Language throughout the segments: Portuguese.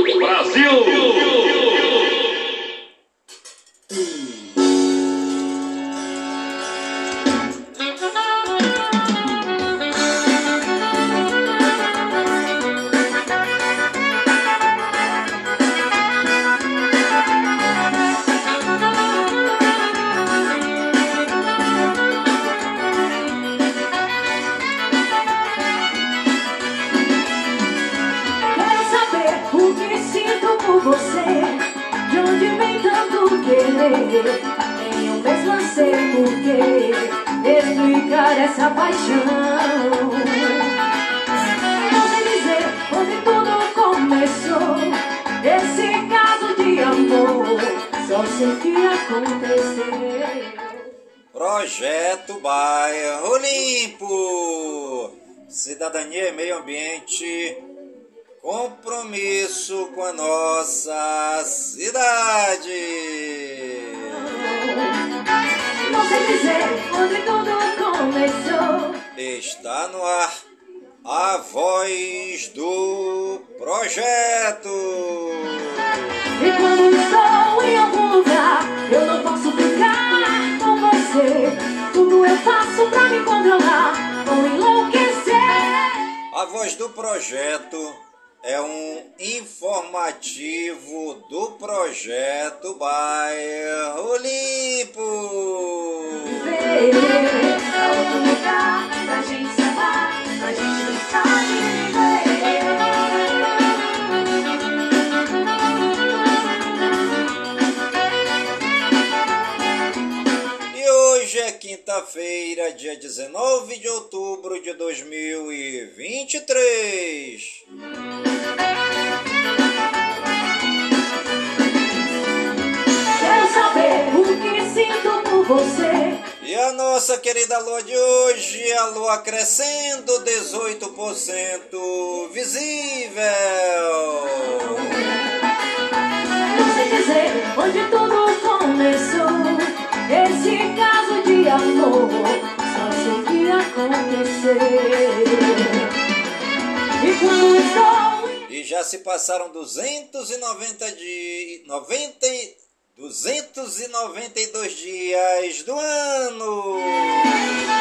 Brasil! informativo do projeto Bairro Limpo. Feira, dia 19 de outubro de 2023. Quero saber o que sinto por você. E a nossa querida lua de hoje, a lua crescendo 18% visível. Não sei dizer onde tudo começou. Esse caso passaram 290 dias, 90, 292 dias do ano.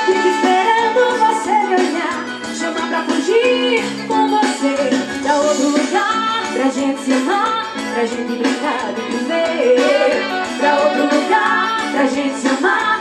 Fico esperando você me olhar, chamar pra fugir com você pra outro lugar, pra gente se amar, pra gente brincar de viver. Pra outro lugar, pra gente se amar,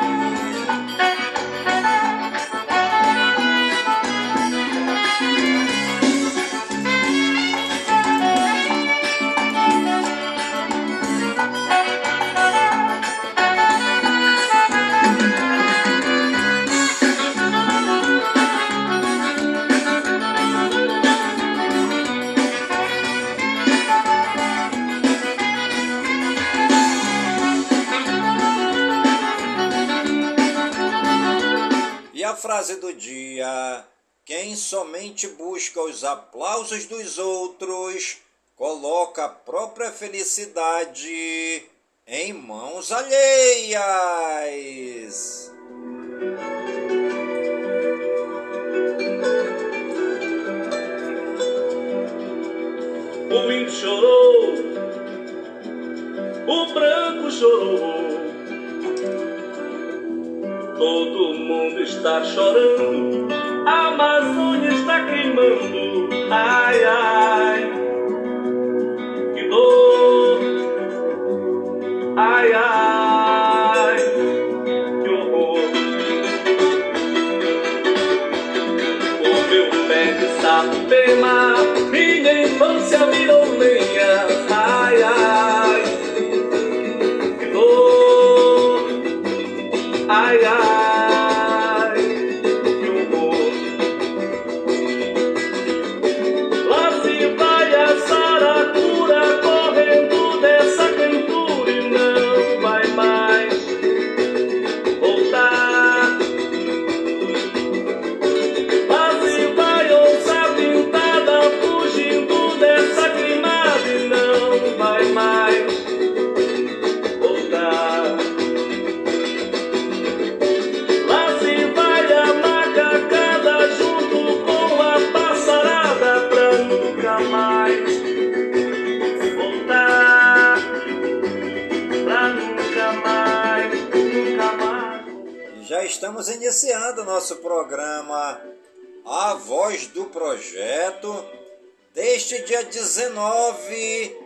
Frase do dia: Quem somente busca os aplausos dos outros, coloca a própria felicidade em mãos alheias. O índio chorou, o branco chorou Todo mundo está chorando, a Amazônia está queimando. Ai, ai, que dor. Ai, ai, 19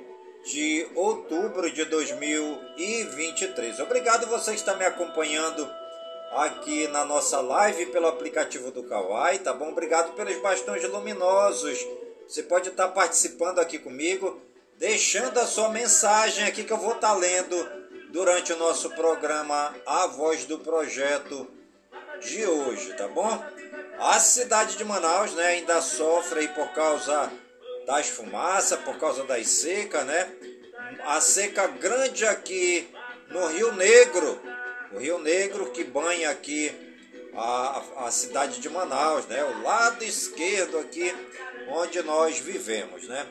de outubro de 2023. Obrigado você que está me acompanhando aqui na nossa live pelo aplicativo do Kawai, tá bom? Obrigado pelos bastões luminosos. Você pode estar participando aqui comigo, deixando a sua mensagem aqui que eu vou estar lendo durante o nosso programa A Voz do Projeto de hoje, tá bom? A cidade de Manaus né, ainda sofre por causa das fumaças, por causa das secas, né? A seca grande aqui no Rio Negro, o Rio Negro que banha aqui a, a cidade de Manaus, né? O lado esquerdo aqui onde nós vivemos, né?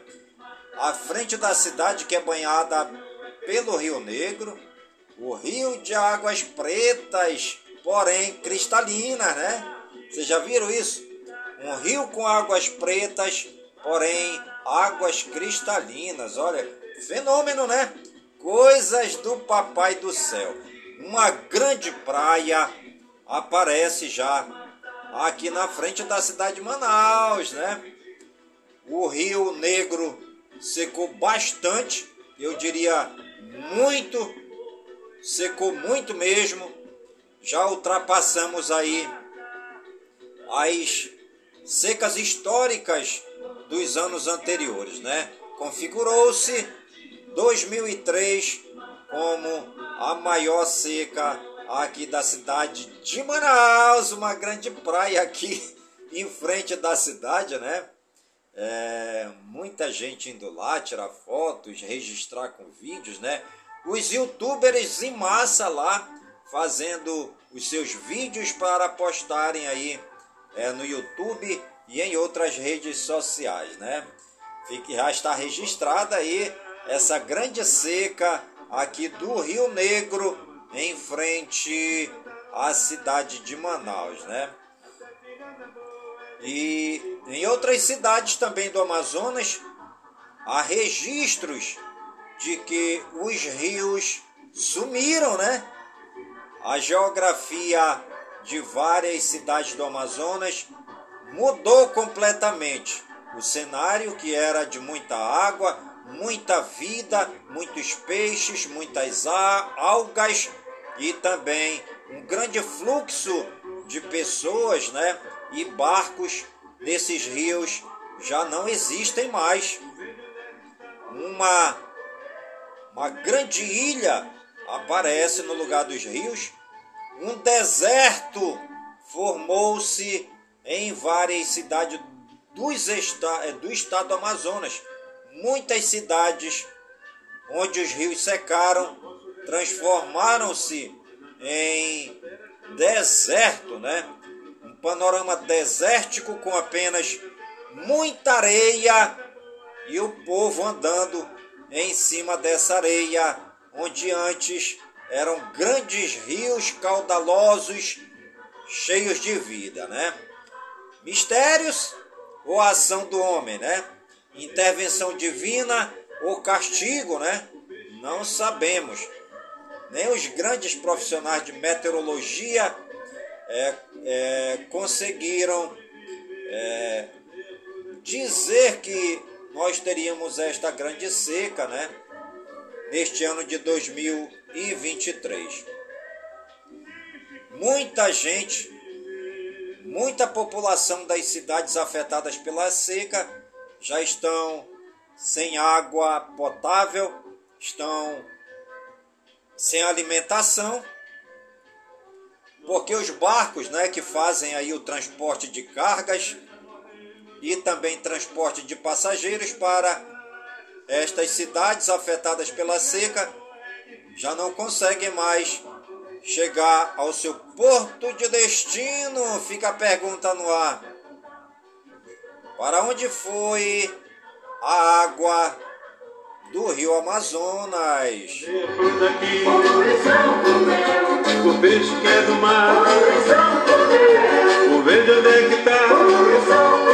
A frente da cidade que é banhada pelo Rio Negro, o rio de águas pretas, porém cristalinas, né? Vocês já viram isso? Um rio com águas pretas, porém águas cristalinas. Olha, fenômeno, né? Coisas do Papai do Céu. Uma grande praia aparece já aqui na frente da cidade de Manaus, né? O Rio Negro secou bastante, eu diria muito secou muito mesmo. Já ultrapassamos aí as secas históricas dos anos anteriores, né? Configurou-se 2003 como a maior seca aqui da cidade de Manaus, uma grande praia aqui em frente da cidade, né? É, muita gente indo lá tirar fotos, registrar com vídeos, né? os youtubers em massa lá fazendo os seus vídeos para postarem aí é, no YouTube e em outras redes sociais, né? Fique, já está registrada aí essa grande seca aqui do Rio Negro em frente à cidade de Manaus, né? E em outras cidades também do Amazonas há registros de que os rios sumiram, né? A geografia de várias cidades do Amazonas mudou completamente. O cenário que era de muita água, muita vida, muitos peixes, muitas algas e também um grande fluxo de pessoas, né? E barcos nesses rios já não existem mais. Uma uma grande ilha aparece no lugar dos rios, um deserto formou-se em várias cidades dos esta, do estado do Amazonas. Muitas cidades onde os rios secaram transformaram-se em deserto, né? Um panorama desértico com apenas muita areia e o povo andando em cima dessa areia, onde antes eram grandes rios caudalosos, cheios de vida, né? Mistérios ou ação do homem, né? Intervenção divina ou castigo, né? Não sabemos. Nem os grandes profissionais de meteorologia é, é, conseguiram é, dizer que nós teríamos esta grande seca, né? Neste ano de 2023. Muita gente, muita população das cidades afetadas pela seca já estão sem água potável, estão sem alimentação, porque os barcos, né, que fazem aí o transporte de cargas, e também transporte de passageiros para estas cidades afetadas pela seca já não conseguem mais chegar ao seu porto de destino. Fica a pergunta no ar. Para onde foi a água do rio Amazonas? O peixe é do mar, o verde onde é que tá?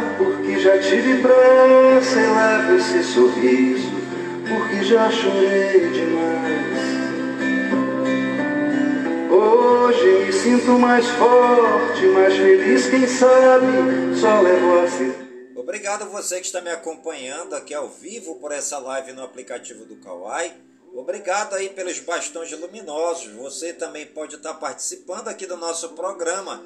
já tive pressa e levo esse sorriso, porque já chorei demais. Hoje me sinto mais forte, mais feliz, quem sabe, só levo a certeza. Obrigado você que está me acompanhando aqui ao vivo por essa live no aplicativo do Kawai. Obrigado aí pelos bastões luminosos. Você também pode estar participando aqui do nosso programa,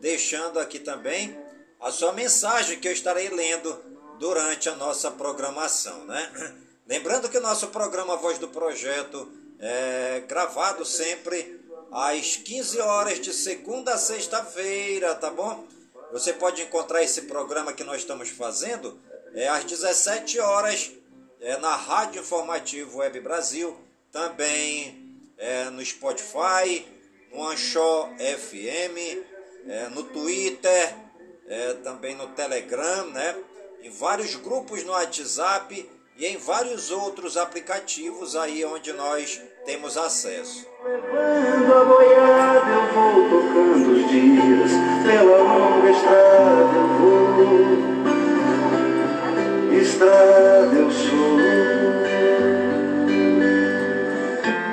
deixando aqui também a sua mensagem que eu estarei lendo durante a nossa programação, né? Lembrando que o nosso programa Voz do Projeto é gravado sempre às 15 horas de segunda a sexta-feira, tá bom? Você pode encontrar esse programa que nós estamos fazendo é, às 17 horas é, na Rádio Informativo Web Brasil, também é, no Spotify, no Anchor FM, é, no Twitter, é, também no Telegram, né? em vários grupos no WhatsApp e em vários outros aplicativos aí onde nós temos acesso. Levando a boiada eu vou tocando os dias, pela longa estrada eu vou. Estrada eu sou.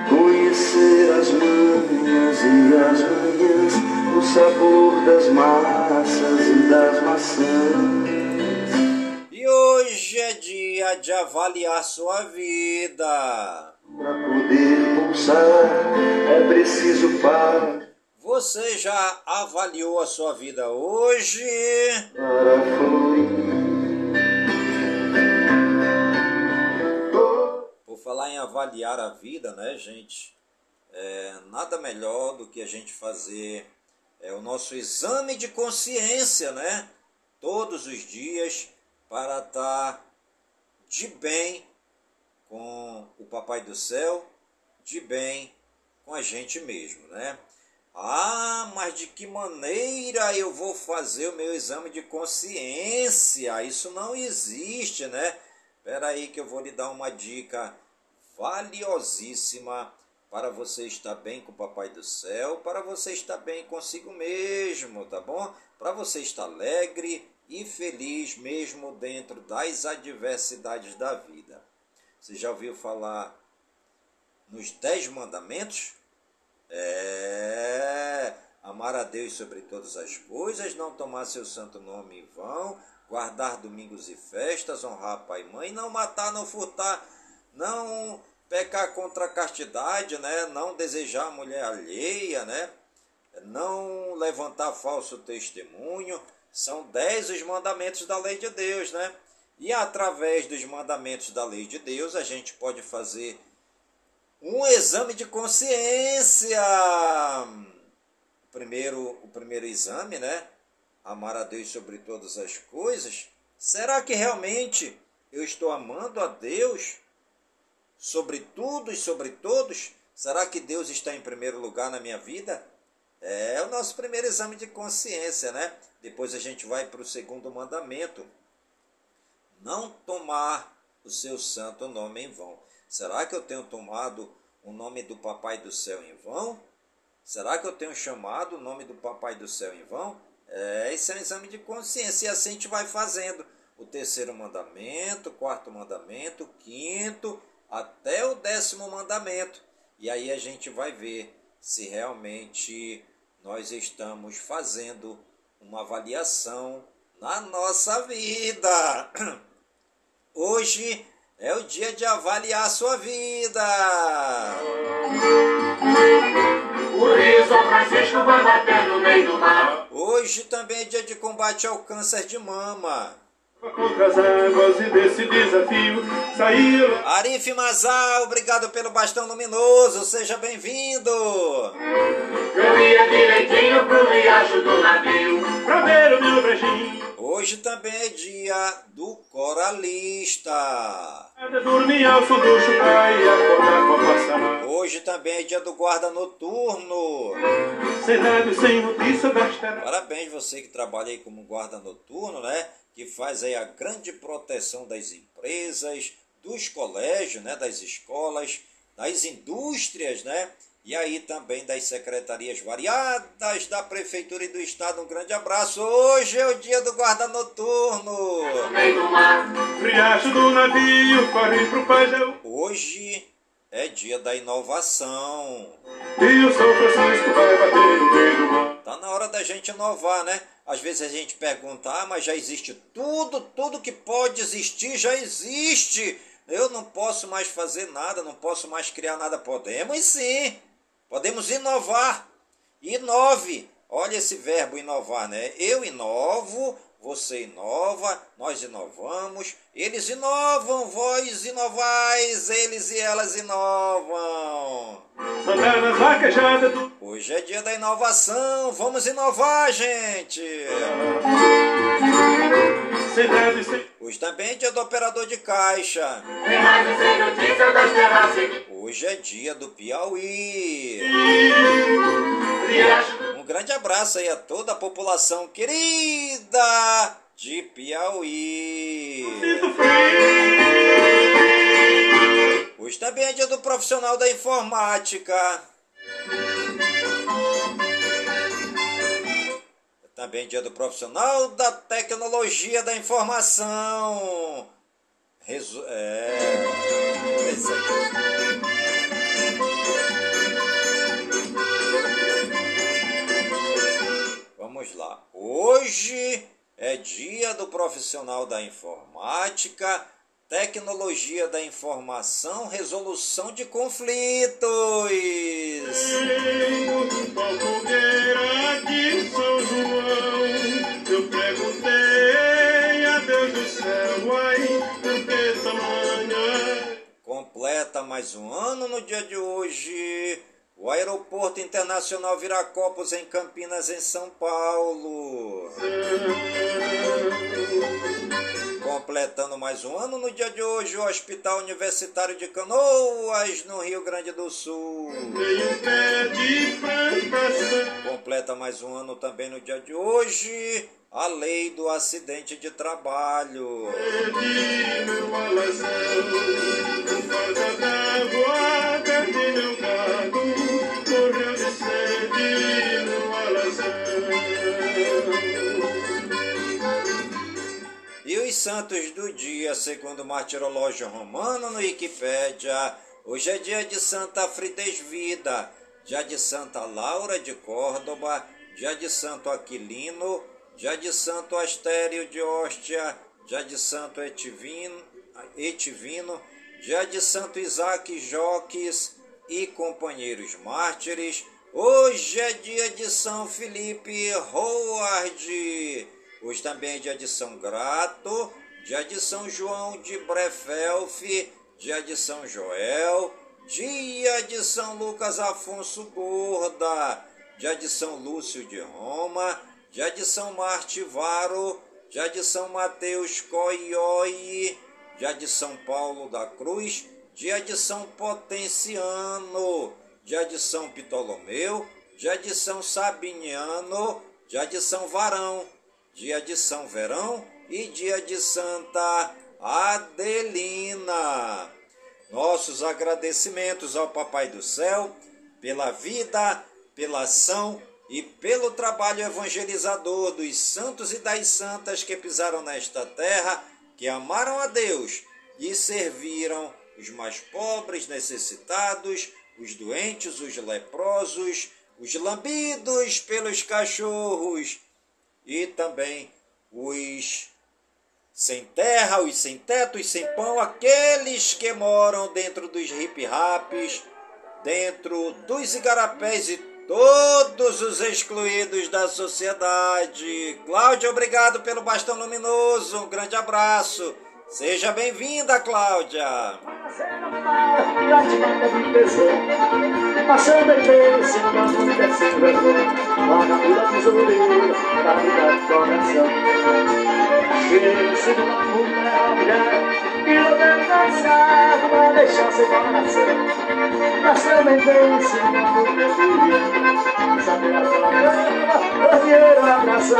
Conhecer as manhas e as manhãs, o sabor das massas e das maçãs. E hoje é dia de avaliar sua vida. Para poder pulsar é preciso parar Você já avaliou a sua vida hoje? para. Por falar em avaliar a vida, né, gente? É, nada melhor do que a gente fazer é, o nosso exame de consciência, né? Todos os dias para estar de bem com o Papai do Céu, de bem com a gente mesmo, né? Ah, mas de que maneira eu vou fazer o meu exame de consciência? Isso não existe, né? Espera aí que eu vou lhe dar uma dica valiosíssima para você estar bem com o Papai do Céu, para você estar bem consigo mesmo, tá bom? Para você estar alegre e feliz mesmo dentro das adversidades da vida. Você já ouviu falar nos Dez Mandamentos? É. Amar a Deus sobre todas as coisas, não tomar seu santo nome em vão, guardar domingos e festas, honrar pai e mãe, não matar, não furtar, não pecar contra a castidade, né? não desejar a mulher alheia, né? não levantar falso testemunho. São dez os mandamentos da lei de Deus, né? E através dos mandamentos da lei de Deus, a gente pode fazer um exame de consciência. Primeiro, o primeiro exame, né? Amar a Deus sobre todas as coisas. Será que realmente eu estou amando a Deus sobre tudo e sobre todos? Será que Deus está em primeiro lugar na minha vida? É o nosso primeiro exame de consciência, né? Depois a gente vai para o segundo mandamento. Não tomar o seu santo nome em vão. Será que eu tenho tomado o nome do Papai do Céu em vão? Será que eu tenho chamado o nome do Papai do Céu em vão? É, esse é um exame de consciência. E assim a gente vai fazendo. O terceiro mandamento, o quarto mandamento, o quinto, até o décimo mandamento. E aí a gente vai ver se realmente nós estamos fazendo uma avaliação na nossa vida. Hoje é o dia de avaliar a sua vida. O Rio São Francisco vai bater no meio do mar. Hoje também é dia de combate ao câncer de mama. Contra as águas e desse desafio saíram. Arif Mazal, obrigado pelo bastão luminoso, seja bem-vindo. Eu ia direitinho pro riacho do navio. Pra ver o meu brejinho. Hoje Hoje também é dia do coralista. Hoje também é dia do guarda noturno. Parabéns você que trabalha aí como guarda noturno, né? Que faz aí a grande proteção das empresas, dos colégios, né? Das escolas, das indústrias, né? E aí também das secretarias variadas da Prefeitura e do Estado. Um grande abraço. Hoje é o dia do guarda noturno. Hoje é dia da inovação. Tá na hora da gente inovar, né? Às vezes a gente pergunta, ah, mas já existe tudo, tudo que pode existir já existe. Eu não posso mais fazer nada, não posso mais criar nada. Podemos sim. Podemos inovar. Inove. Olha esse verbo inovar, né? Eu inovo, você inova, nós inovamos, eles inovam, vós inovais, eles e elas inovam. Hoje é dia da inovação, vamos inovar, gente! Hoje também é dia do operador de caixa. Hoje é dia do Piauí. Grande abraço aí a toda a população querida de Piauí. Hoje também é dia do profissional da informática. Também dia do profissional da tecnologia da informação. Resu é. Vamos lá. Hoje é dia do profissional da informática, tecnologia da informação, resolução de conflitos. Completa mais um ano no dia de hoje. O Aeroporto Internacional Viracopos em Campinas, em São Paulo. Completando mais um ano no dia de hoje, o Hospital Universitário de Canoas, no Rio Grande do Sul. Completa mais um ano também no dia de hoje, a lei do acidente de trabalho. Santos do dia, segundo o martirológio romano no Wikipédia, hoje é dia de Santa Fridesvida, dia de Santa Laura de Córdoba, dia de Santo Aquilino, dia de Santo Astério de Hóstia, dia de Santo Etivino, Etivino dia de Santo Isaac Joques e companheiros mártires, hoje é dia de São Felipe Howard, hoje também é dia de São Grato, dia de São João de Brefelf, dia de São Joel, dia de São Lucas Afonso Gorda, dia de São Lúcio de Roma, dia de São Martivaro, dia de São Mateus Coioi, dia de São Paulo da Cruz, dia de São Potenciano, dia de São Ptolomeu, dia de São Sabiniano, dia de São Varão, dia de São Verão e dia de Santa Adelina. Nossos agradecimentos ao Papai do Céu pela vida, pela ação e pelo trabalho evangelizador dos santos e das santas que pisaram nesta terra, que amaram a Deus e serviram os mais pobres, necessitados, os doentes, os leprosos, os lambidos pelos cachorros e também os sem terra, os sem teto, os sem pão, aqueles que moram dentro dos hip-raps, dentro dos igarapés e todos os excluídos da sociedade. Cláudio, obrigado pelo bastão luminoso. Um grande abraço. Seja bem-vinda, Cláudia. Passando em vez, se não me desce vergonha Lá na pula tesoureira, da vida de coração. Pense numa mulher, e Pra deixar seu coração. Passando em vez, se não me desce Sabe a sua cama, dinheiro na abração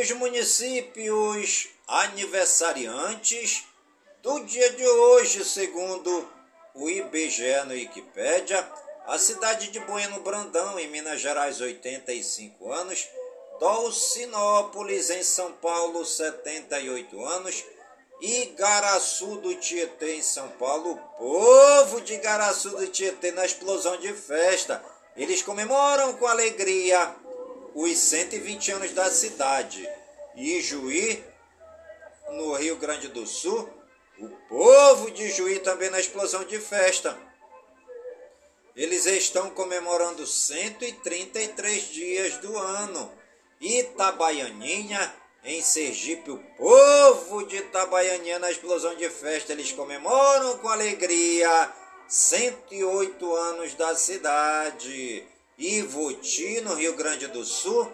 os municípios aniversariantes do dia de hoje, segundo o IBGE no Wikipédia, a cidade de Bueno Brandão, em Minas Gerais, 85 anos, Dolcinópolis, em São Paulo, 78 anos, Igaraçu do Tietê, em São Paulo, o povo de Igaraçu do Tietê na explosão de festa. Eles comemoram com alegria os 120 anos da cidade. E Juí, no Rio Grande do Sul, o povo de Juí também na explosão de festa. Eles estão comemorando 133 dias do ano. Itabaianinha, em Sergipe, o povo de Itabaianinha na explosão de festa, eles comemoram com alegria 108 anos da cidade. Ivoti, no Rio Grande do Sul,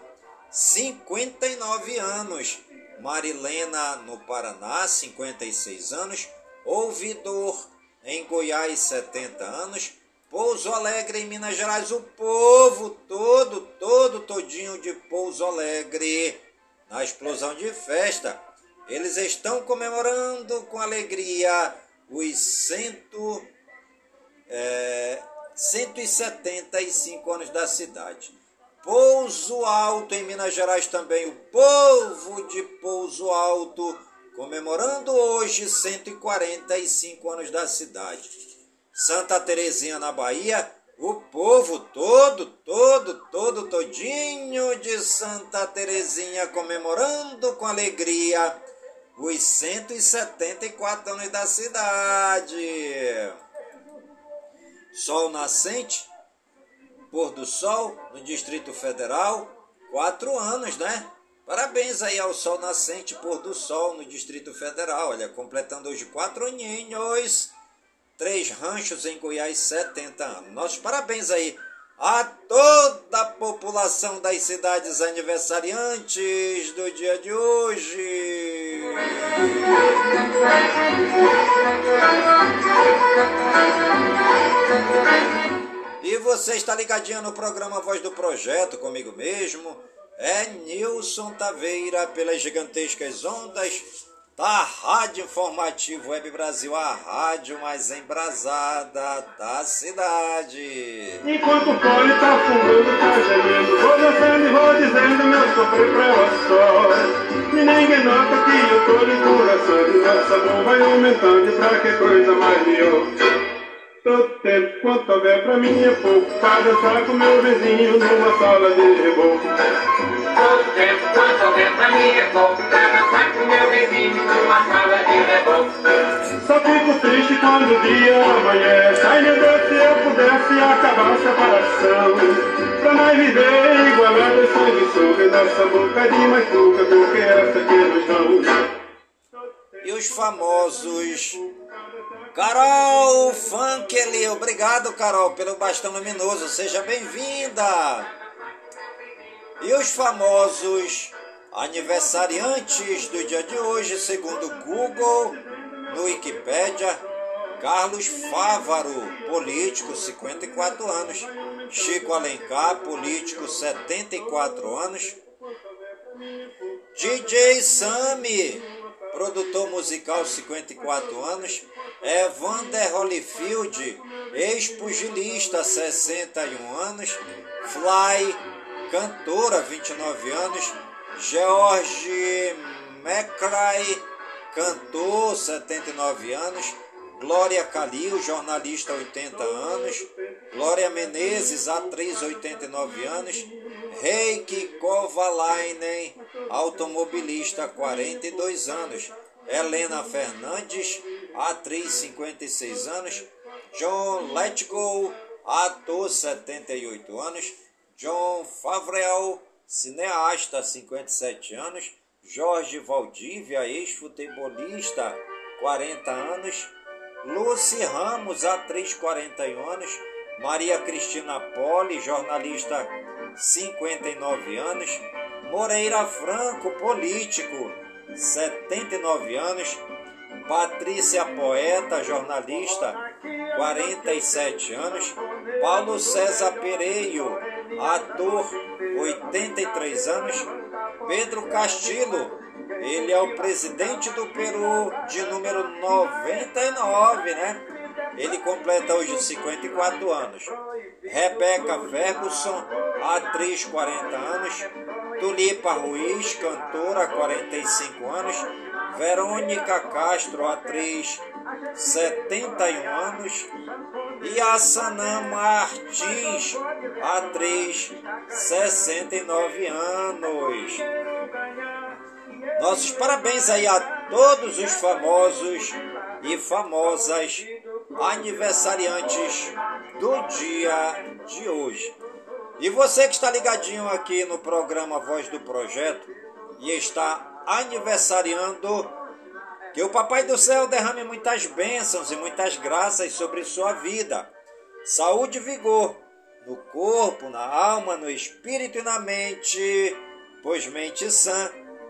59 anos. Marilena, no Paraná, 56 anos. Ouvidor, em Goiás, 70 anos. Pouso Alegre, em Minas Gerais, o povo todo, todo, todinho de Pouso Alegre, na explosão de festa. Eles estão comemorando com alegria os cento, é, 175 anos da cidade. Pouso Alto, em Minas Gerais, também o povo de Pouso Alto, comemorando hoje 145 anos da cidade. Santa Terezinha, na Bahia, o povo todo, todo, todo, todinho de Santa Terezinha, comemorando com alegria os 174 anos da cidade. Sol nascente, pôr do sol no Distrito Federal, quatro anos, né? Parabéns aí ao Sol Nascente, pôr do sol no Distrito Federal. Olha, completando hoje quatro aninhos, três ranchos em Goiás, 70 anos. Nossos parabéns aí a toda a população das cidades aniversariantes do dia de hoje. E você está ligadinho no programa Voz do Projeto comigo mesmo. É Nilson Taveira pelas gigantescas ondas da Rádio Informativo Web Brasil, a rádio mais embrasada da cidade. Enquanto o fole tá fumando, tá gemendo Vou dançando e vou dizendo meu sofrer pra só E ninguém nota que eu tô de coração E nossa mão vai aumentando pra que coisa mais melhor Todo tempo quanto houver pra mim é pouco Pra dançar com meu vizinho numa sala de reboco Todo tempo quanto houver pra mim é pouco Pra dançar com meu vizinho numa sala de reboco Só fico triste quando o dia amanhece. Ai meu Deus, se eu pudesse acabar a separação Boca de mais pouca do que essa que nos E os famosos Carol Funkel, obrigado Carol pelo bastão luminoso, seja bem-vinda. E os famosos aniversariantes do dia de hoje, segundo Google, no Wikipédia, Carlos Fávaro, político, 54 anos. Chico Alencar, político, 74 anos. DJ Sami, produtor musical, 54 anos. Evander Holyfield, ex-pugilista, 61 anos. Fly, cantora, 29 anos. George McCray, cantor, 79 anos. Glória Calil, jornalista, 80 anos. Glória Menezes, atriz, 89 anos. Reiki Kovalainen, automobilista, 42 anos. Helena Fernandes, atriz, 56 anos. John Letgo, ator, 78 anos. John Favreau, cineasta, 57 anos. Jorge Valdívia, ex-futebolista, 40 anos. Lucy Ramos, atriz, 41 anos. Maria Cristina Poli, jornalista, 59 anos. Moreira Franco, político, 79 anos. Patrícia Poeta, jornalista, 47 anos. Paulo César Pereio, ator, 83 anos. Pedro Castillo, ele é o presidente do Peru de número 99, né? Ele completa hoje 54 anos. Rebeca Ferguson, atriz, 40 anos. Tulipa Ruiz, cantora, 45 anos. Verônica Castro, atriz, 71 anos. E a Sanã Martins, atriz, 69 anos. Nossos parabéns aí a todos os famosos e famosas aniversariantes do dia de hoje. E você que está ligadinho aqui no programa Voz do Projeto e está aniversariando, que o Papai do Céu derrame muitas bênçãos e muitas graças sobre sua vida. Saúde e vigor no corpo, na alma, no espírito e na mente, pois mente sã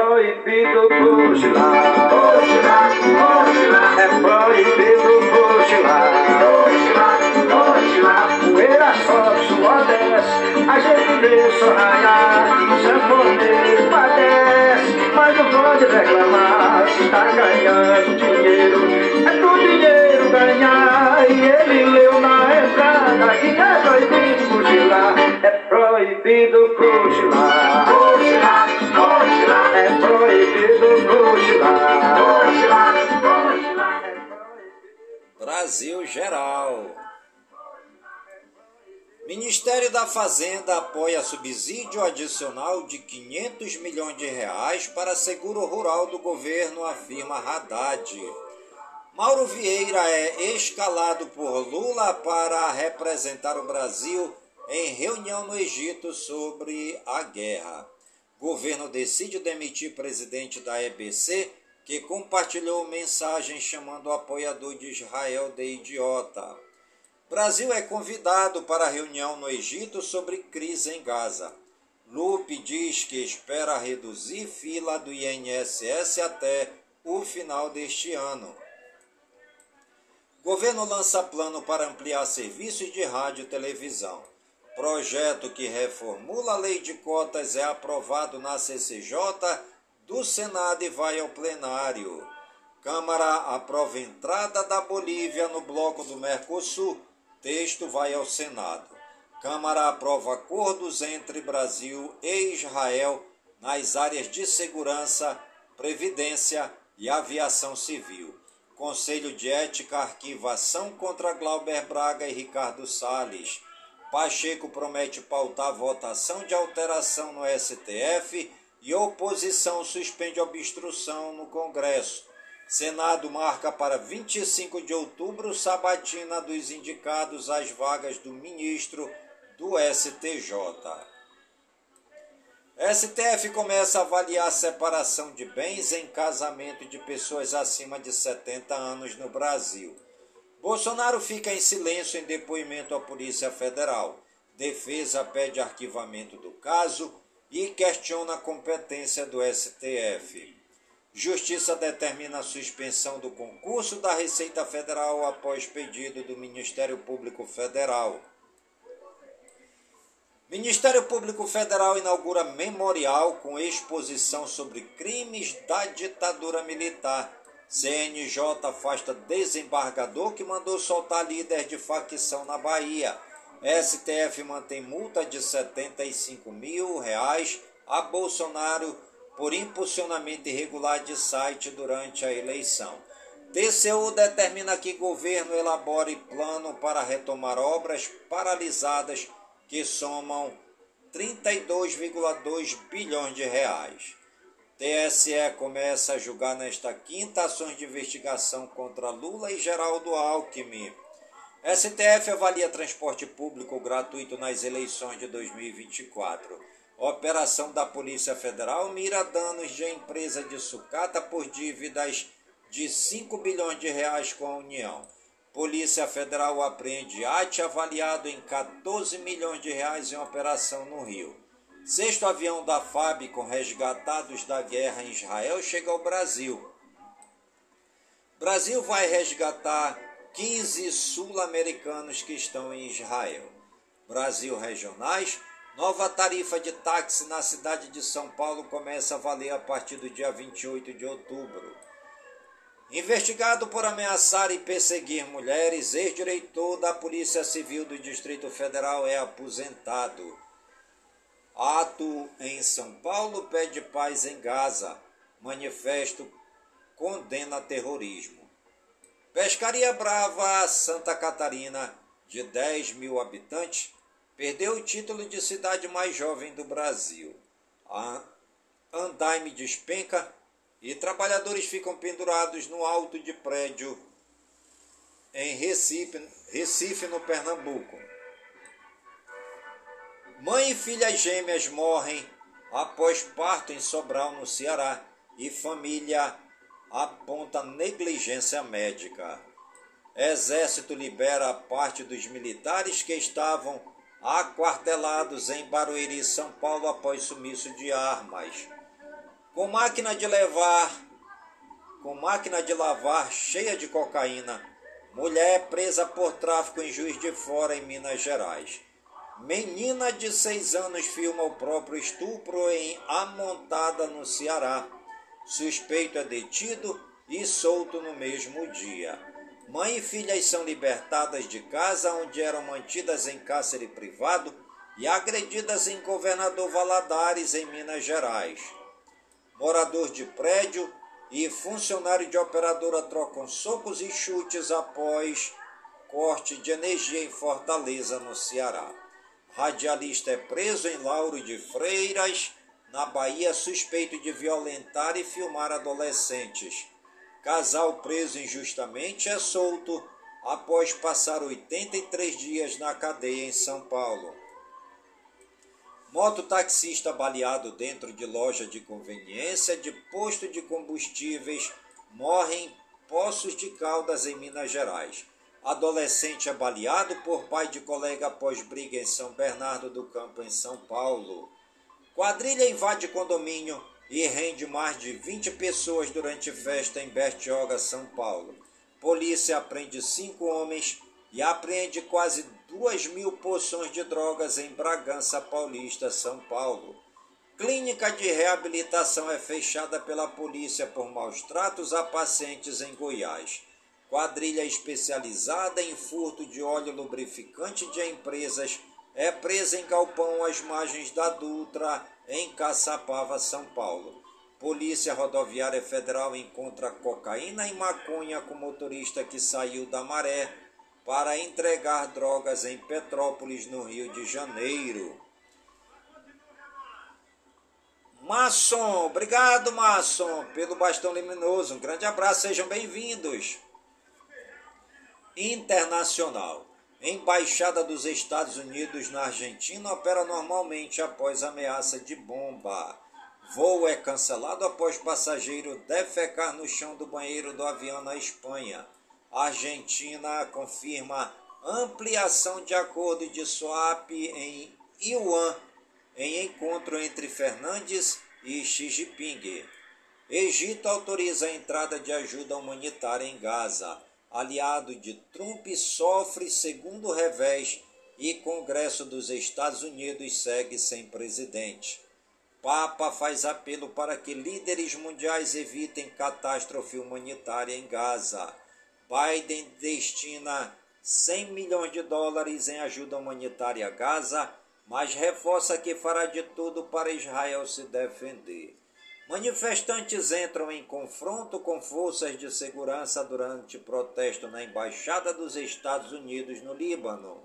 É proibido cochilar. Cochilar, cochilar. É proibido cochilar. Cochilar, cochilar. Poeira sobe, suor desce. A gente vê só raiar. O sanfoneiro padece. Mas não pode reclamar. Se está ganhando dinheiro. É do dinheiro ganhar. E ele leu na entrada. E é proibido cochilar. É proibido. Cochilar, Brasil Geral. Ministério da Fazenda apoia subsídio adicional de 500 milhões de reais para seguro rural do governo, afirma Haddad. Mauro Vieira é escalado por Lula para representar o Brasil em reunião no Egito sobre a guerra. Governo decide demitir presidente da EBC, que compartilhou mensagem chamando o apoiador de Israel de idiota. Brasil é convidado para reunião no Egito sobre crise em Gaza. Lupe diz que espera reduzir fila do INSS até o final deste ano. Governo lança plano para ampliar serviços de rádio e televisão. Projeto que reformula a lei de cotas é aprovado na CCJ do Senado e vai ao plenário. Câmara aprova entrada da Bolívia no bloco do Mercosul. Texto vai ao Senado. Câmara aprova acordos entre Brasil e Israel nas áreas de segurança, previdência e aviação civil. Conselho de Ética arquiva ação contra Glauber Braga e Ricardo Salles. Pacheco promete pautar votação de alteração no STF e oposição suspende obstrução no Congresso. Senado marca para 25 de outubro sabatina dos indicados às vagas do ministro do STJ. STF começa a avaliar a separação de bens em casamento de pessoas acima de 70 anos no Brasil. Bolsonaro fica em silêncio em depoimento à Polícia Federal. Defesa pede arquivamento do caso e questiona a competência do STF. Justiça determina a suspensão do concurso da Receita Federal após pedido do Ministério Público Federal. Ministério Público Federal inaugura memorial com exposição sobre crimes da ditadura militar. CNJ afasta desembargador que mandou soltar líder de facção na Bahia. STF mantém multa de 75 mil reais a Bolsonaro por impulsionamento irregular de site durante a eleição. TCU determina que governo elabore plano para retomar obras paralisadas que somam 32,2 bilhões de reais. TSE começa a julgar nesta quinta ações de investigação contra Lula e Geraldo Alckmin. STF avalia transporte público gratuito nas eleições de 2024. Operação da Polícia Federal mira danos de empresa de sucata por dívidas de 5 bilhões de reais com a União. Polícia Federal apreende ate avaliado em 14 milhões de reais em operação no Rio. Sexto avião da FAB com resgatados da guerra em Israel chega ao Brasil. Brasil vai resgatar 15 sul-americanos que estão em Israel. Brasil Regionais, nova tarifa de táxi na cidade de São Paulo começa a valer a partir do dia 28 de outubro. Investigado por ameaçar e perseguir mulheres, ex-diretor da Polícia Civil do Distrito Federal é aposentado. Ato em São Paulo pede paz em Gaza. Manifesto condena terrorismo. Pescaria Brava, Santa Catarina, de 10 mil habitantes, perdeu o título de cidade mais jovem do Brasil. A Andaime despenca e trabalhadores ficam pendurados no alto de prédio em Recife, Recife, no Pernambuco. Mãe e filhas gêmeas morrem após parto em Sobral, no Ceará, e família aponta negligência médica. Exército libera parte dos militares que estavam aquartelados em Barueri, São Paulo, após sumiço de armas com máquina de levar, com máquina de lavar cheia de cocaína, mulher presa por tráfico em Juiz de Fora, em Minas Gerais. Menina de seis anos filma o próprio estupro em Amontada, no Ceará. Suspeito é detido e solto no mesmo dia. Mãe e filhas são libertadas de casa onde eram mantidas em cárcere privado e agredidas em Governador Valadares, em Minas Gerais morador de prédio e funcionário de operadora trocam socos e chutes após corte de energia em Fortaleza, no Ceará. Radialista é preso em Lauro de Freiras, na Bahia, suspeito de violentar e filmar adolescentes. Casal preso injustamente é solto após passar 83 dias na cadeia em São Paulo. Mototaxista baleado dentro de loja de conveniência de posto de combustíveis morre em Poços de Caldas, em Minas Gerais. Adolescente é baleado por pai de colega após briga em São Bernardo do Campo, em São Paulo. Quadrilha invade condomínio e rende mais de 20 pessoas durante festa em Bertioga, São Paulo. Polícia aprende cinco homens e apreende quase duas mil porções de drogas em Bragança Paulista, São Paulo. Clínica de reabilitação é fechada pela polícia por maus tratos a pacientes em Goiás. Quadrilha especializada em furto de óleo lubrificante de empresas é presa em galpão às margens da Dutra, em Caçapava, São Paulo. Polícia Rodoviária Federal encontra cocaína e maconha com motorista que saiu da maré para entregar drogas em Petrópolis, no Rio de Janeiro. Maçom, obrigado, Maçom, pelo bastão luminoso. Um grande abraço, sejam bem-vindos. Internacional. Embaixada dos Estados Unidos na Argentina opera normalmente após ameaça de bomba. Voo é cancelado após passageiro defecar no chão do banheiro do avião na Espanha. Argentina confirma ampliação de acordo de swap em Yuan em encontro entre Fernandes e Xi Jinping. Egito autoriza a entrada de ajuda humanitária em Gaza. Aliado de Trump sofre segundo revés e Congresso dos Estados Unidos segue sem presidente. Papa faz apelo para que líderes mundiais evitem catástrofe humanitária em Gaza. Biden destina 100 milhões de dólares em ajuda humanitária a Gaza, mas reforça que fará de tudo para Israel se defender. Manifestantes entram em confronto com forças de segurança durante protesto na Embaixada dos Estados Unidos no Líbano.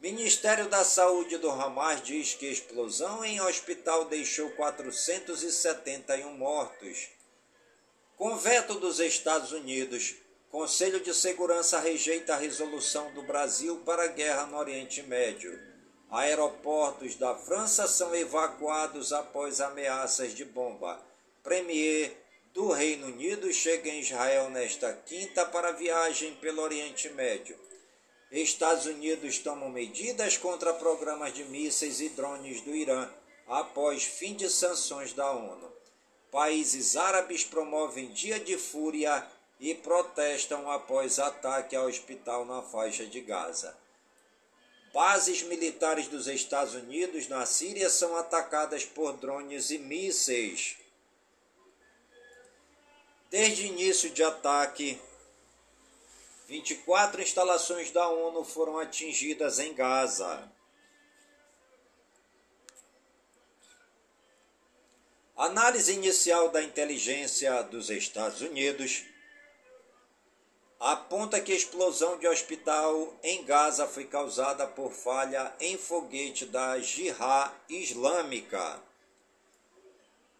Ministério da Saúde do Hamas diz que explosão em hospital deixou 471 mortos. Com veto dos Estados Unidos, Conselho de Segurança rejeita a resolução do Brasil para a guerra no Oriente Médio. Aeroportos da França são evacuados após ameaças de bomba. Premier do Reino Unido chega em Israel nesta quinta para viagem pelo Oriente Médio. Estados Unidos tomam medidas contra programas de mísseis e drones do Irã após fim de sanções da ONU. Países árabes promovem dia de fúria e protestam após ataque ao hospital na faixa de Gaza. Bases militares dos Estados Unidos na Síria são atacadas por drones e mísseis. Desde início de ataque, 24 instalações da ONU foram atingidas em Gaza. Análise inicial da inteligência dos Estados Unidos aponta que a explosão de hospital em Gaza foi causada por falha em foguete da Jihad Islâmica.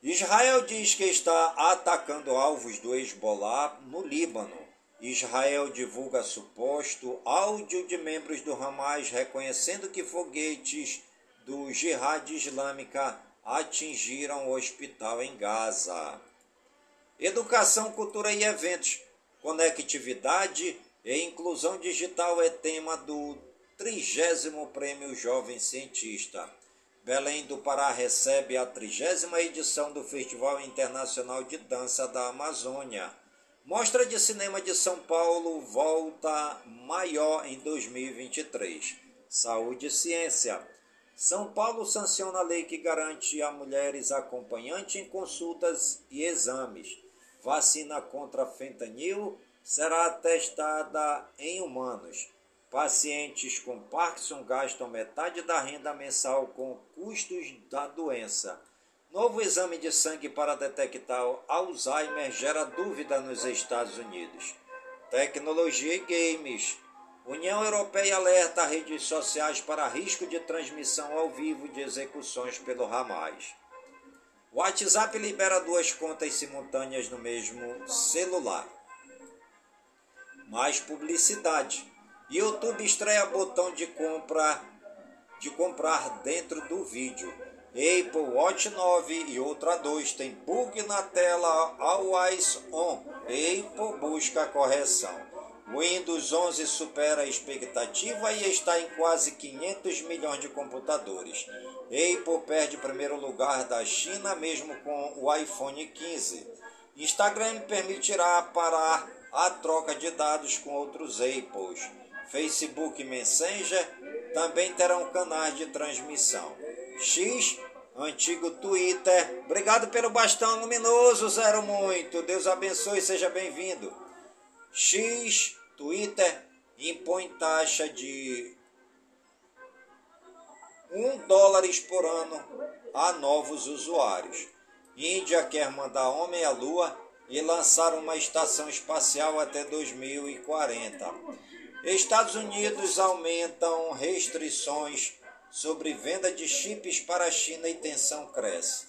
Israel diz que está atacando alvos do Hezbollah no Líbano. Israel divulga suposto áudio de membros do Hamas reconhecendo que foguetes do Jihad Islâmica atingiram o hospital em Gaza. Educação, cultura e eventos Conectividade e inclusão digital é tema do trigésimo Prêmio Jovem Cientista. Belém do Pará recebe a trigésima edição do Festival Internacional de Dança da Amazônia. Mostra de Cinema de São Paulo volta maior em 2023. Saúde e ciência. São Paulo sanciona a lei que garante a mulheres acompanhante em consultas e exames. Vacina contra fentanil será testada em humanos. Pacientes com Parkinson gastam metade da renda mensal com custos da doença. Novo exame de sangue para detectar Alzheimer gera dúvida nos Estados Unidos. Tecnologia e games. União Europeia alerta redes sociais para risco de transmissão ao vivo de execuções pelo Hamas. WhatsApp libera duas contas simultâneas no mesmo celular. Mais publicidade. YouTube estreia botão de compra de comprar dentro do vídeo. Apple Watch 9 e Ultra 2 tem bug na tela Always On. Apple busca correção. Windows 11 supera a expectativa e está em quase 500 milhões de computadores. Apple perde primeiro lugar da China mesmo com o iPhone 15. Instagram permitirá parar a troca de dados com outros Apples. Facebook e Messenger também terão canais de transmissão. X, antigo Twitter. Obrigado pelo bastão luminoso, zero muito. Deus abençoe, seja bem-vindo. X Twitter impõe taxa de 1 dólares por ano a novos usuários. Índia quer mandar homem à Lua e lançar uma estação espacial até 2040. Estados Unidos aumentam restrições sobre venda de chips para a China e tensão cresce.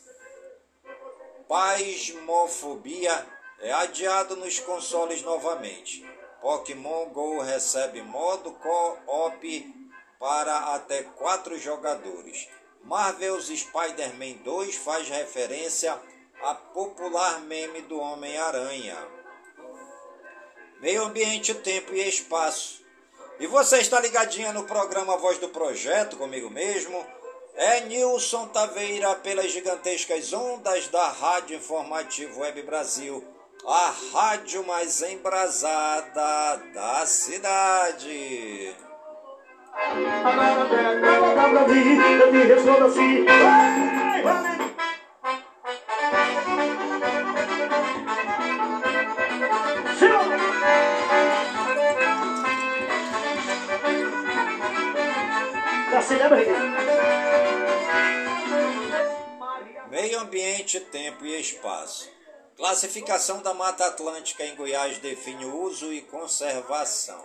Paismofobia é adiado nos consoles novamente. Pokémon Go recebe modo co-op para até quatro jogadores. Marvel's Spider-Man 2 faz referência a popular meme do Homem-Aranha. Meio ambiente, tempo e espaço. E você está ligadinha no programa Voz do Projeto comigo mesmo, É Nilson Taveira pelas gigantescas ondas da Rádio Informativo Web Brasil, a rádio mais embrasada da cidade. Meio ambiente, tempo e espaço. Classificação da Mata Atlântica em Goiás define o uso e conservação.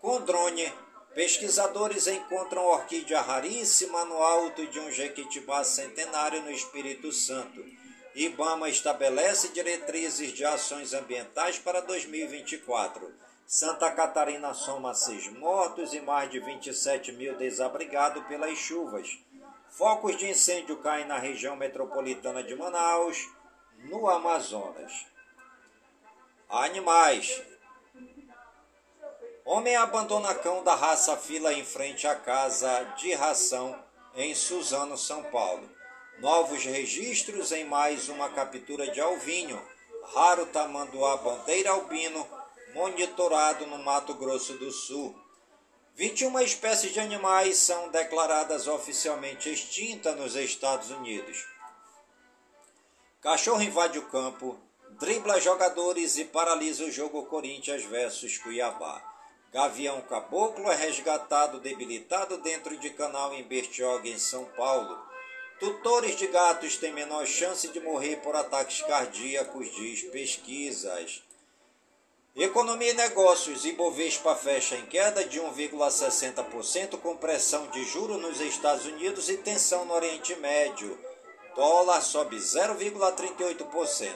Com drone, pesquisadores encontram orquídea raríssima no alto de um jequitibá centenário no Espírito Santo. IBAMA estabelece diretrizes de ações ambientais para 2024. Santa Catarina soma seis mortos e mais de 27 mil desabrigados pelas chuvas. Focos de incêndio caem na região metropolitana de Manaus, no Amazonas. Animais. Homem abandona cão da raça fila em frente à casa de ração em Suzano, São Paulo. Novos registros em mais uma captura de alvinho. Raro tamanduá bandeira albino monitorado no Mato Grosso do Sul. 21 espécies de animais são declaradas oficialmente extintas nos Estados Unidos. Cachorro invade o campo, dribla jogadores e paralisa o jogo Corinthians versus Cuiabá. Gavião Caboclo é resgatado debilitado dentro de canal em Bertioga, em São Paulo. Tutores de gatos têm menor chance de morrer por ataques cardíacos, diz pesquisas. Economia e negócios. Ibovespa fecha em queda de 1,60% com pressão de juros nos Estados Unidos e tensão no Oriente Médio. Dólar sobe 0,38%.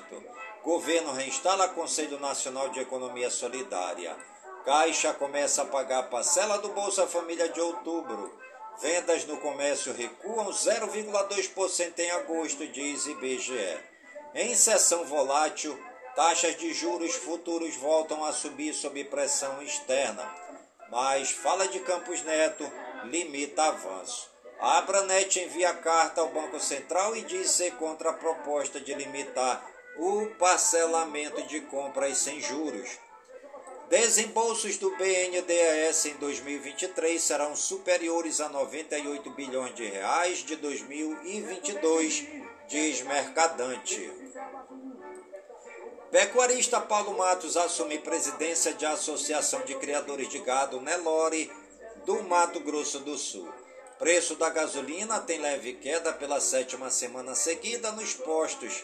Governo reinstala Conselho Nacional de Economia Solidária. Caixa começa a pagar parcela do Bolsa Família de outubro. Vendas no comércio recuam 0,2% em agosto, diz IBGE. Em sessão volátil, taxas de juros futuros voltam a subir sob pressão externa. Mas fala de Campos Neto, limita avanço. A Abranet envia carta ao Banco Central e diz ser contra a proposta de limitar o parcelamento de compras sem juros. Desembolsos do BNDES em 2023 serão superiores a 98 bilhões de reais de 2022, diz Mercadante. Pecuarista Paulo Matos assume presidência de Associação de Criadores de Gado Nelore do Mato Grosso do Sul. Preço da gasolina tem leve queda pela sétima semana seguida nos postos.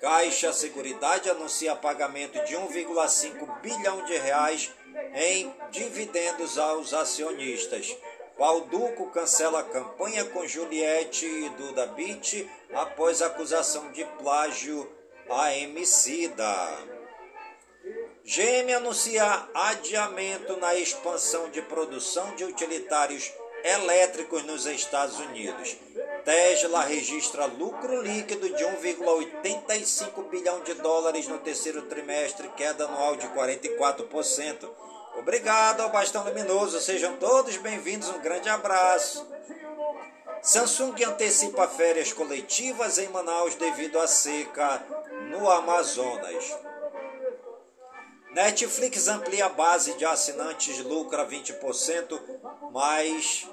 Caixa Seguridade anuncia pagamento de 1,5 bilhão de reais em dividendos aos acionistas. Valduco cancela a campanha com Juliette e Duda Beat após acusação de plágio a Emicida. GM anuncia adiamento na expansão de produção de utilitários elétricos nos Estados Unidos. Tesla registra lucro líquido de 1,85 bilhão de dólares no terceiro trimestre, queda anual de 44%. Obrigado ao Bastão Luminoso, sejam todos bem-vindos, um grande abraço. Samsung antecipa férias coletivas em Manaus devido à seca no Amazonas. Netflix amplia a base de assinantes, lucra 20%, mas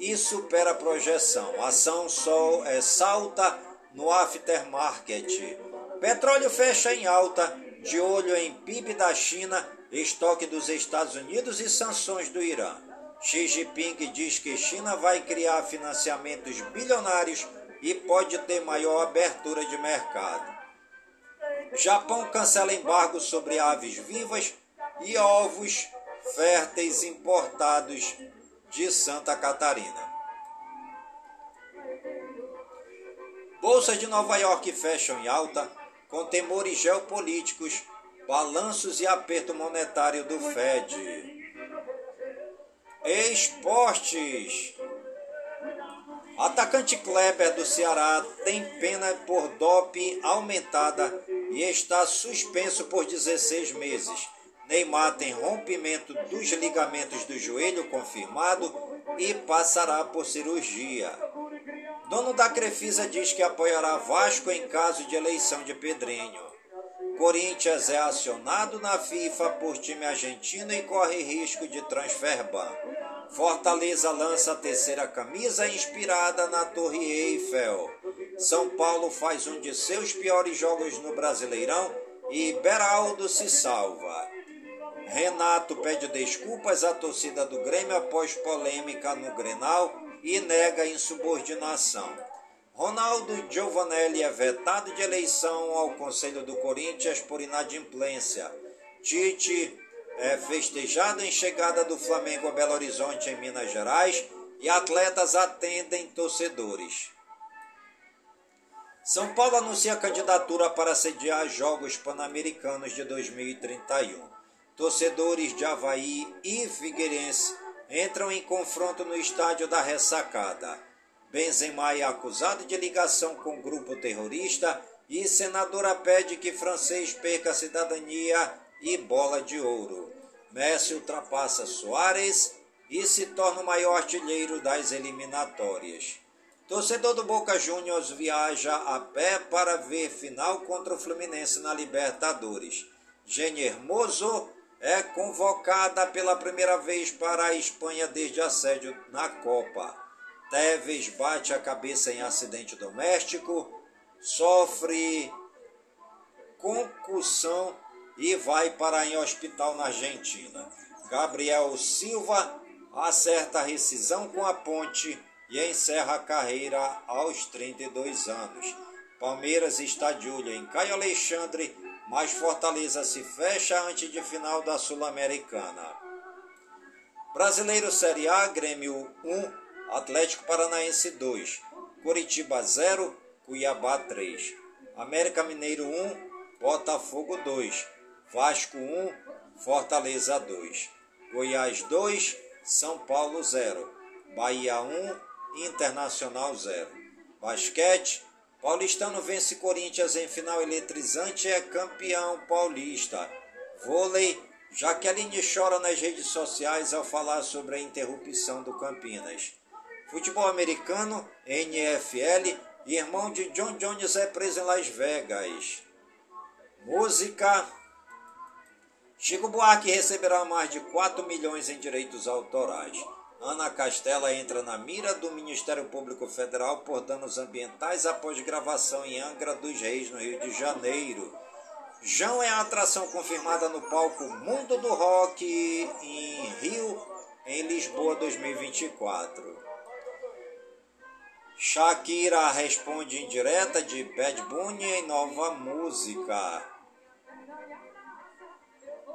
e supera a projeção. Ação Sol é, salta no aftermarket. Petróleo fecha em alta, de olho em PIB da China, estoque dos Estados Unidos e sanções do Irã. Xi Jinping diz que China vai criar financiamentos bilionários e pode ter maior abertura de mercado. Japão cancela embargo sobre aves vivas e ovos férteis importados de Santa Catarina. Bolsas de Nova York fecham em alta, com temores geopolíticos, balanços e aperto monetário do Fed. Esportes. Atacante Kleber do Ceará tem pena por doping aumentada e está suspenso por 16 meses. Neymar tem rompimento dos ligamentos do joelho confirmado e passará por cirurgia. Dono da Crefisa diz que apoiará Vasco em caso de eleição de Pedrinho. Corinthians é acionado na FIFA por time argentino e corre risco de transfer ban. Fortaleza lança a terceira camisa inspirada na Torre Eiffel. São Paulo faz um de seus piores jogos no Brasileirão e Beraldo se salva. Renato pede desculpas à torcida do Grêmio após polêmica no Grenal e nega insubordinação. Ronaldo Giovanelli é vetado de eleição ao Conselho do Corinthians por inadimplência. Tite é festejado em chegada do Flamengo a Belo Horizonte, em Minas Gerais, e atletas atendem torcedores. São Paulo anuncia candidatura para sediar Jogos Pan-Americanos de 2031. Torcedores de Havaí e Figueirense entram em confronto no estádio da Ressacada. Benzema é acusado de ligação com grupo terrorista e senadora pede que francês perca cidadania e bola de ouro. Messi ultrapassa Soares e se torna o maior artilheiro das eliminatórias. Torcedor do Boca Juniors viaja a pé para ver final contra o Fluminense na Libertadores. Gene Hermoso é convocada pela primeira vez para a Espanha desde assédio na Copa. Teves bate a cabeça em acidente doméstico, sofre concussão e vai parar em hospital na Argentina. Gabriel Silva acerta a rescisão com a ponte e encerra a carreira aos 32 anos. Palmeiras está de olho em Caio Alexandre mas Fortaleza se fecha antes de final da Sul-Americana. Brasileiro Série A, Grêmio 1, Atlético Paranaense 2, Curitiba 0, Cuiabá 3, América Mineiro 1, Botafogo 2, Vasco 1, Fortaleza 2, Goiás 2, São Paulo 0, Bahia 1, Internacional 0. Basquete, Paulistano vence Corinthians em final eletrizante e é campeão paulista. Vôlei, Jaqueline chora nas redes sociais ao falar sobre a interrupção do Campinas. Futebol americano, NFL, irmão de John Jones é preso em Las Vegas. Música. Chico Buarque receberá mais de 4 milhões em direitos autorais. Ana Castela entra na mira do Ministério Público Federal por danos ambientais após gravação em Angra dos Reis, no Rio de Janeiro. João é a atração confirmada no palco Mundo do Rock em Rio, em Lisboa 2024. Shakira responde em direta de Bad Bunny em nova música.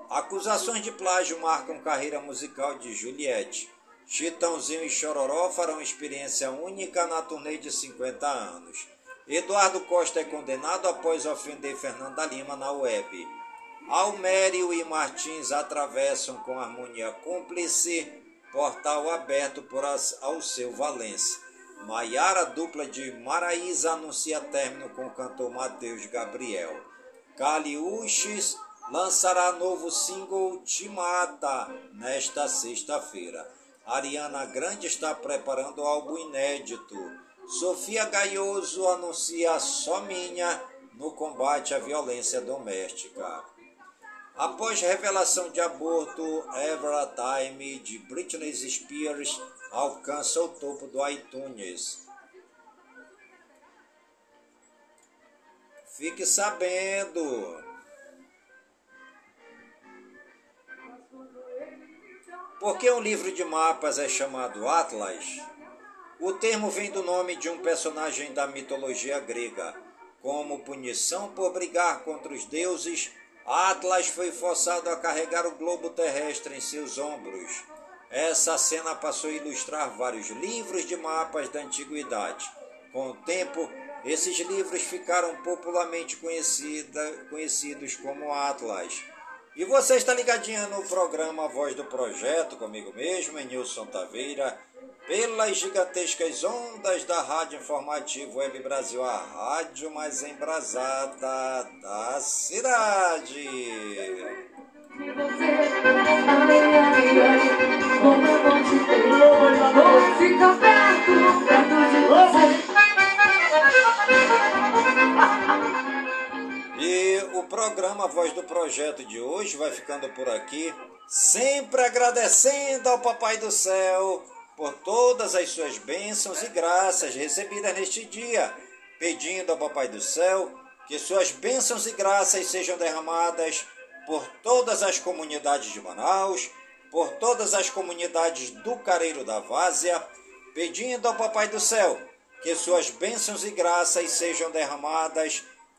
Acusações de plágio marcam carreira musical de Juliette. Chitãozinho e Chororó farão experiência única na turnê de 50 anos. Eduardo Costa é condenado após ofender Fernanda Lima na web. Almério e Martins atravessam com harmonia cúmplice portal aberto por Alceu Valença. Maiara, dupla de Maraísa, anuncia término com o cantor Matheus Gabriel. Caliuches lançará novo single Te Mata nesta sexta-feira. Ariana Grande está preparando álbum inédito. Sofia Gaioso anuncia só minha no combate à violência doméstica. Após revelação de aborto, Ever a Time de Britney Spears alcança o topo do iTunes. Fique sabendo. Por que um livro de mapas é chamado Atlas? O termo vem do nome de um personagem da mitologia grega. Como punição por brigar contra os deuses, Atlas foi forçado a carregar o globo terrestre em seus ombros. Essa cena passou a ilustrar vários livros de mapas da antiguidade. Com o tempo, esses livros ficaram popularmente conhecidos como Atlas. E você está ligadinha no programa Voz do Projeto, comigo mesmo, em Nilson Taveira, pelas gigantescas ondas da Rádio Informativo Web Brasil, a rádio mais embrasada da cidade projeto de hoje vai ficando por aqui, sempre agradecendo ao Papai do Céu por todas as suas bênçãos e graças recebidas neste dia, pedindo ao Papai do Céu que suas bênçãos e graças sejam derramadas por todas as comunidades de Manaus, por todas as comunidades do Careiro da Várzea, pedindo ao Papai do Céu que suas bênçãos e graças sejam derramadas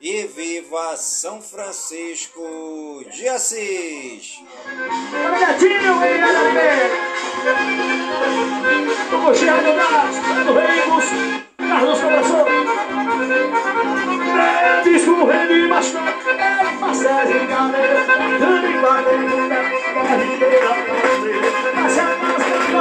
e viva São Francisco de Assis! Gatinho, O Cristiano das, do Reis, Carlos começou. Disco, rede, bastante, massagem, cabelo, dando em barulho, carreira, passa